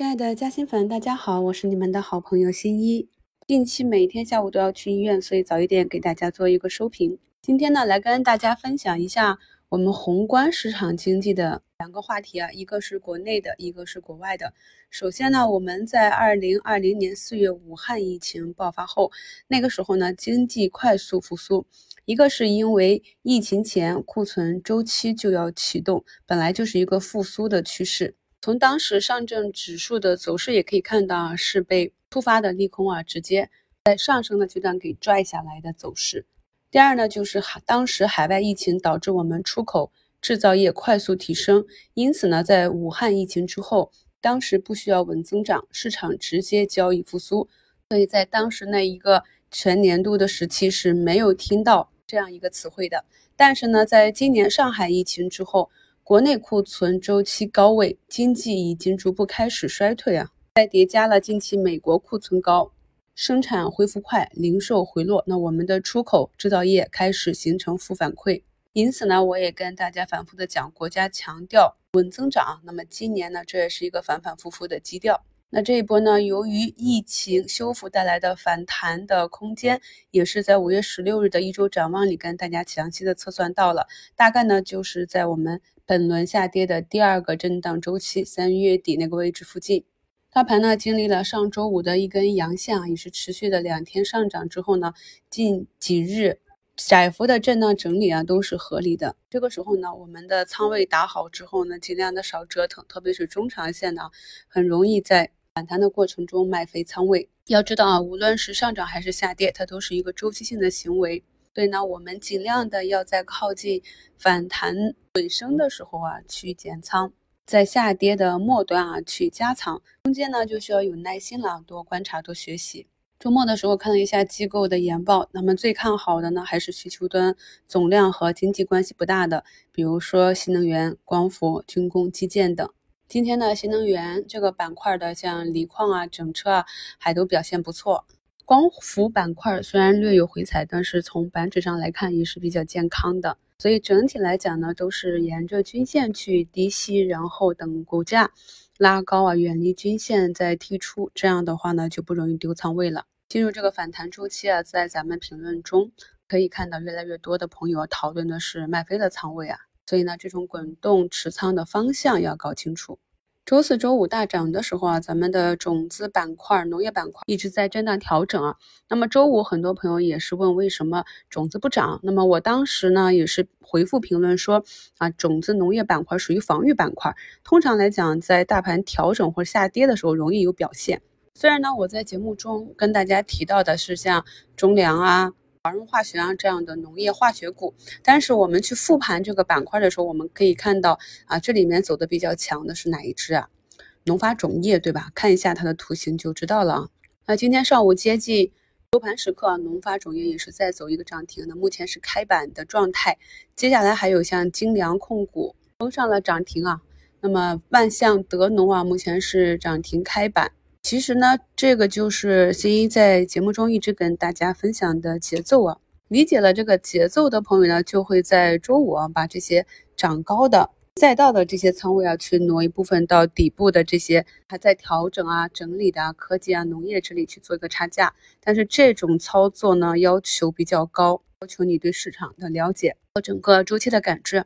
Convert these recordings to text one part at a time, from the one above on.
亲爱的嘉兴粉，大家好，我是你们的好朋友新一。近期每天下午都要去医院，所以早一点给大家做一个收评。今天呢，来跟大家分享一下我们宏观市场经济的两个话题啊，一个是国内的，一个是国外的。首先呢，我们在二零二零年四月武汉疫情爆发后，那个时候呢，经济快速复苏，一个是因为疫情前库存周期就要启动，本来就是一个复苏的趋势。从当时上证指数的走势也可以看到啊，是被突发的利空啊直接在上升的阶段给拽下来的走势。第二呢，就是当时海外疫情导致我们出口制造业快速提升，因此呢，在武汉疫情之后，当时不需要稳增长，市场直接交易复苏，所以在当时那一个全年度的时期是没有听到这样一个词汇的。但是呢，在今年上海疫情之后。国内库存周期高位，经济已经逐步开始衰退啊，再叠加了近期美国库存高，生产恢复快，零售回落，那我们的出口制造业开始形成负反馈。因此呢，我也跟大家反复的讲，国家强调稳增长，那么今年呢，这也是一个反反复复的基调。那这一波呢，由于疫情修复带来的反弹的空间，也是在五月十六日的一周展望里跟大家详细的测算到了，大概呢就是在我们本轮下跌的第二个震荡周期三月底那个位置附近。大盘呢经历了上周五的一根阳线啊，也是持续的两天上涨之后呢，近几日窄幅的震荡整理啊都是合理的。这个时候呢，我们的仓位打好之后呢，尽量的少折腾，特别是中长线呢，很容易在。反弹的过程中卖飞仓位，要知道啊，无论是上涨还是下跌，它都是一个周期性的行为。所以呢，我们尽量的要在靠近反弹尾声的时候啊去减仓，在下跌的末端啊去加仓，中间呢就需要有耐心了，多观察多学习。周末的时候看了一下机构的研报，那么最看好的呢还是需求端总量和经济关系不大的，比如说新能源、光伏、军工、基建等。今天呢新能源这个板块的，像锂矿啊、整车啊，还都表现不错。光伏板块虽然略有回踩，但是从板指上来看也是比较健康的。所以整体来讲呢，都是沿着均线去低吸，然后等股价拉高啊，远离均线再剔出，这样的话呢，就不容易丢仓位了。进入这个反弹周期啊，在咱们评论中可以看到，越来越多的朋友讨论的是卖飞的仓位啊。所以呢，这种滚动持仓的方向要搞清楚。周四周五大涨的时候啊，咱们的种子板块、农业板块一直在震荡调整啊。那么周五很多朋友也是问为什么种子不涨？那么我当时呢也是回复评论说啊，种子农业板块属于防御板块，通常来讲在大盘调整或者下跌的时候容易有表现。虽然呢我在节目中跟大家提到的是像中粮啊。华润化学啊这样的农业化学股，但是我们去复盘这个板块的时候，我们可以看到啊，这里面走的比较强的是哪一只啊？农发种业对吧？看一下它的图形就知道了啊。那今天上午接近收盘时刻，农发种业也是在走一个涨停的，目前是开板的状态。接下来还有像精粮控股封上了涨停啊，那么万象德农啊，目前是涨停开板。其实呢，这个就是新一在节目中一直跟大家分享的节奏啊。理解了这个节奏的朋友呢，就会在周五啊把这些涨高的赛道的这些仓位啊，去挪一部分到底部的这些还在调整啊、整理的啊科技啊、农业这里去做一个差价。但是这种操作呢，要求比较高，要求你对市场的了解和整个周期的感知。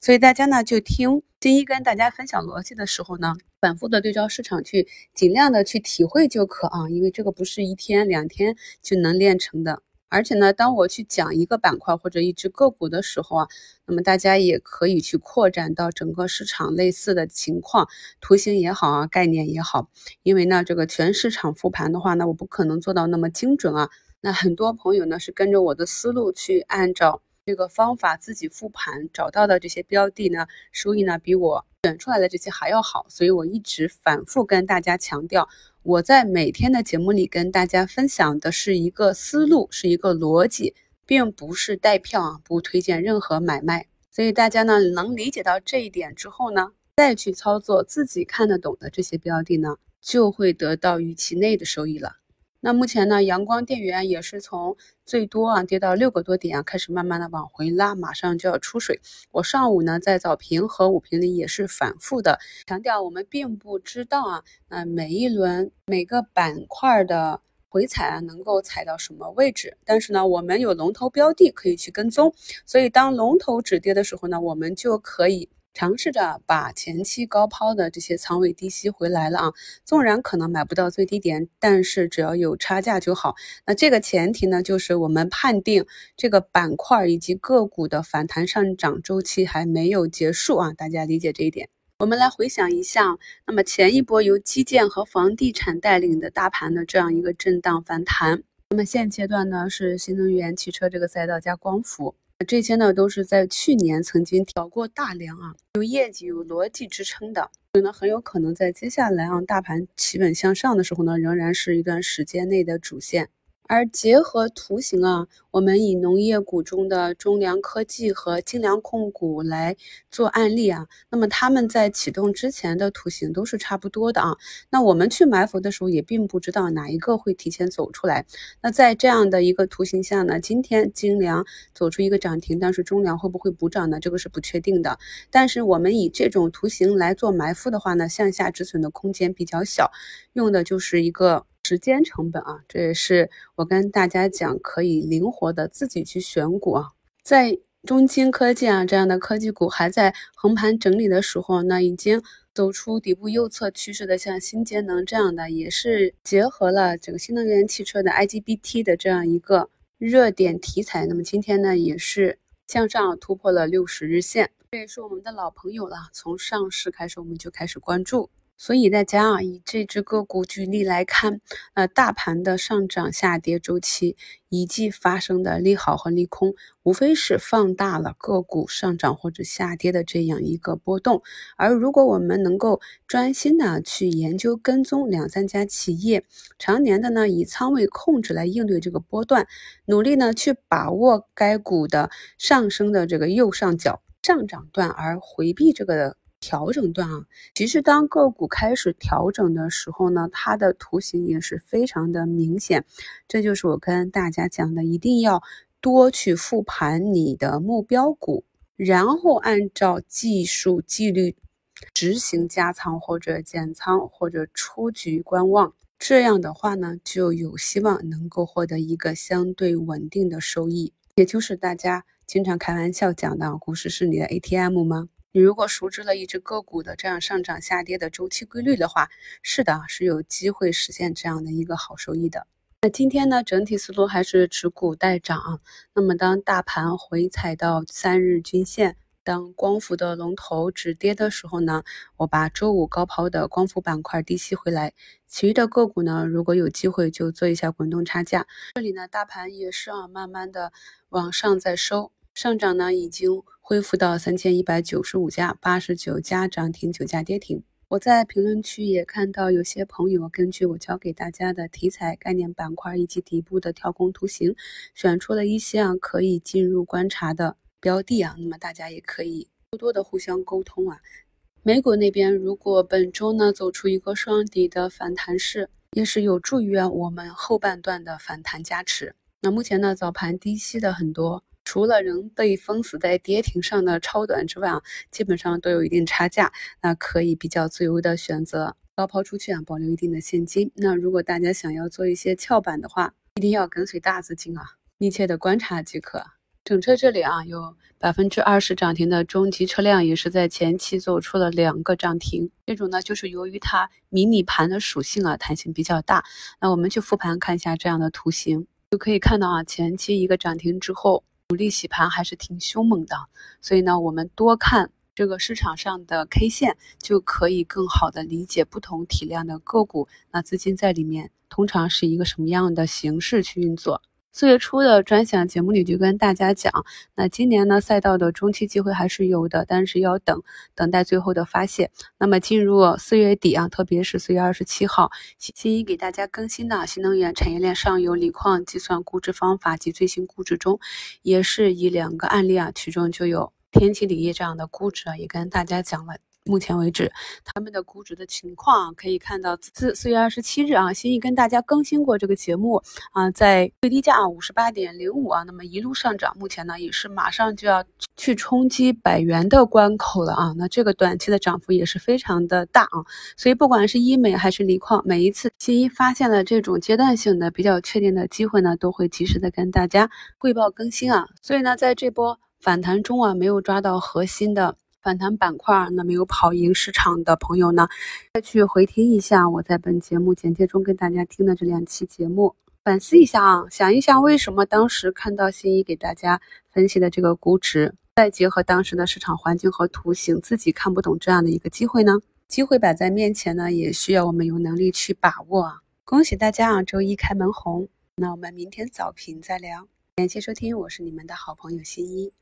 所以大家呢，就听金一跟大家分享逻辑的时候呢。反复的对照市场去，尽量的去体会就可啊，因为这个不是一天两天就能练成的。而且呢，当我去讲一个板块或者一只个股的时候啊，那么大家也可以去扩展到整个市场类似的情况，图形也好啊，概念也好。因为呢，这个全市场复盘的话呢，我不可能做到那么精准啊。那很多朋友呢是跟着我的思路去按照。这个方法自己复盘找到的这些标的呢，收益呢比我选出来的这些还要好，所以我一直反复跟大家强调，我在每天的节目里跟大家分享的是一个思路，是一个逻辑，并不是带票啊，不推荐任何买卖。所以大家呢能理解到这一点之后呢，再去操作自己看得懂的这些标的呢，就会得到预期内的收益了。那目前呢，阳光电源也是从最多啊跌到六个多点啊，开始慢慢的往回拉，马上就要出水。我上午呢在早评和午评里也是反复的强调，我们并不知道啊，那每一轮每个板块的回踩啊能够踩到什么位置，但是呢，我们有龙头标的可以去跟踪，所以当龙头止跌的时候呢，我们就可以。尝试着把前期高抛的这些仓位低吸回来了啊，纵然可能买不到最低点，但是只要有差价就好。那这个前提呢，就是我们判定这个板块以及个股的反弹上涨周期还没有结束啊，大家理解这一点。我们来回想一下，那么前一波由基建和房地产带领的大盘的这样一个震荡反弹，那么现阶段呢是新能源汽车这个赛道加光伏。这些呢都是在去年曾经调过大梁啊，有业绩、有逻辑支撑的，所以呢很有可能在接下来啊大盘企稳向上的时候呢，仍然是一段时间内的主线。而结合图形啊，我们以农业股中的中粮科技和精粮控股来做案例啊，那么他们在启动之前的图形都是差不多的啊。那我们去埋伏的时候也并不知道哪一个会提前走出来。那在这样的一个图形下呢，今天精粮走出一个涨停，但是中粮会不会补涨呢？这个是不确定的。但是我们以这种图形来做埋伏的话呢，向下止损的空间比较小，用的就是一个。时间成本啊，这也是我跟大家讲，可以灵活的自己去选股啊。在中青科技啊这样的科技股还在横盘整理的时候，那已经走出底部右侧趋势的，像新节能这样的，也是结合了整个新能源汽车的 IGBT 的这样一个热点题材。那么今天呢，也是向上突破了六十日线，这也是我们的老朋友了。从上市开始，我们就开始关注。所以大家啊，以这只个股举例来看，呃，大盘的上涨下跌周期以及发生的利好和利空，无非是放大了个股上涨或者下跌的这样一个波动。而如果我们能够专心的去研究跟踪两三家企业，常年的呢以仓位控制来应对这个波段，努力呢去把握该股的上升的这个右上角上涨段，而回避这个。调整段啊，其实当个股开始调整的时候呢，它的图形也是非常的明显。这就是我跟大家讲的，一定要多去复盘你的目标股，然后按照技术纪律执行加仓或者减仓或者出局观望。这样的话呢，就有希望能够获得一个相对稳定的收益。也就是大家经常开玩笑讲的，股市是你的 ATM 吗？你如果熟知了一只个股的这样上涨下跌的周期规律的话，是的，是有机会实现这样的一个好收益的。那今天呢，整体思路还是持股待涨。那么当大盘回踩到三日均线，当光伏的龙头止跌的时候呢，我把周五高抛的光伏板块低吸回来，其余的个股呢，如果有机会就做一下滚动差价。这里呢，大盘也是啊，慢慢的往上在收。上涨呢，已经恢复到三千一百九十五家，八十九家涨停，九家跌停。我在评论区也看到有些朋友根据我教给大家的题材、概念板块以及底部的跳空图形，选出了一些啊可以进入观察的标的啊。那么大家也可以多多的互相沟通啊。美股那边如果本周呢走出一个双底的反弹势，也是有助于啊我们后半段的反弹加持。那目前呢早盘低吸的很多。除了仍被封死在跌停上的超短之外啊，基本上都有一定差价，那可以比较自由的选择高抛出去啊，保留一定的现金。那如果大家想要做一些翘板的话，一定要跟随大资金啊，密切的观察即可。整车这里啊，有百分之二十涨停的中级车辆也是在前期走出了两个涨停，这种呢就是由于它迷你盘的属性啊，弹性比较大。那我们去复盘看一下这样的图形，就可以看到啊，前期一个涨停之后。主力洗盘还是挺凶猛的，所以呢，我们多看这个市场上的 K 线，就可以更好的理解不同体量的个股，那资金在里面通常是一个什么样的形式去运作。四月初的专享节目里就跟大家讲，那今年呢赛道的中期机会还是有的，但是要等等待最后的发现。那么进入四月底啊，特别是四月二十七号，新一给大家更新的新能源产业链上游锂矿计算估值方法及最新估值中，也是以两个案例啊，其中就有天齐锂业这样的估值啊，也跟大家讲了。目前为止，他们的估值的情况可以看到，自四月二十七日啊，新一跟大家更新过这个节目啊，在最低价五十八点零五啊，那么一路上涨，目前呢也是马上就要去冲击百元的关口了啊，那这个短期的涨幅也是非常的大啊，所以不管是医美还是锂矿，每一次新一发现了这种阶段性的比较确定的机会呢，都会及时的跟大家汇报更新啊，所以呢，在这波反弹中啊，没有抓到核心的。反弹板块，那没有跑赢市场的朋友呢，再去回听一下我在本节目简介中跟大家听的这两期节目，反思一下啊，想一想为什么当时看到新一给大家分析的这个估值，再结合当时的市场环境和图形，自己看不懂这样的一个机会呢？机会摆在面前呢，也需要我们有能力去把握啊！恭喜大家啊，周一开门红，那我们明天早评再聊。感谢收听，我是你们的好朋友新一。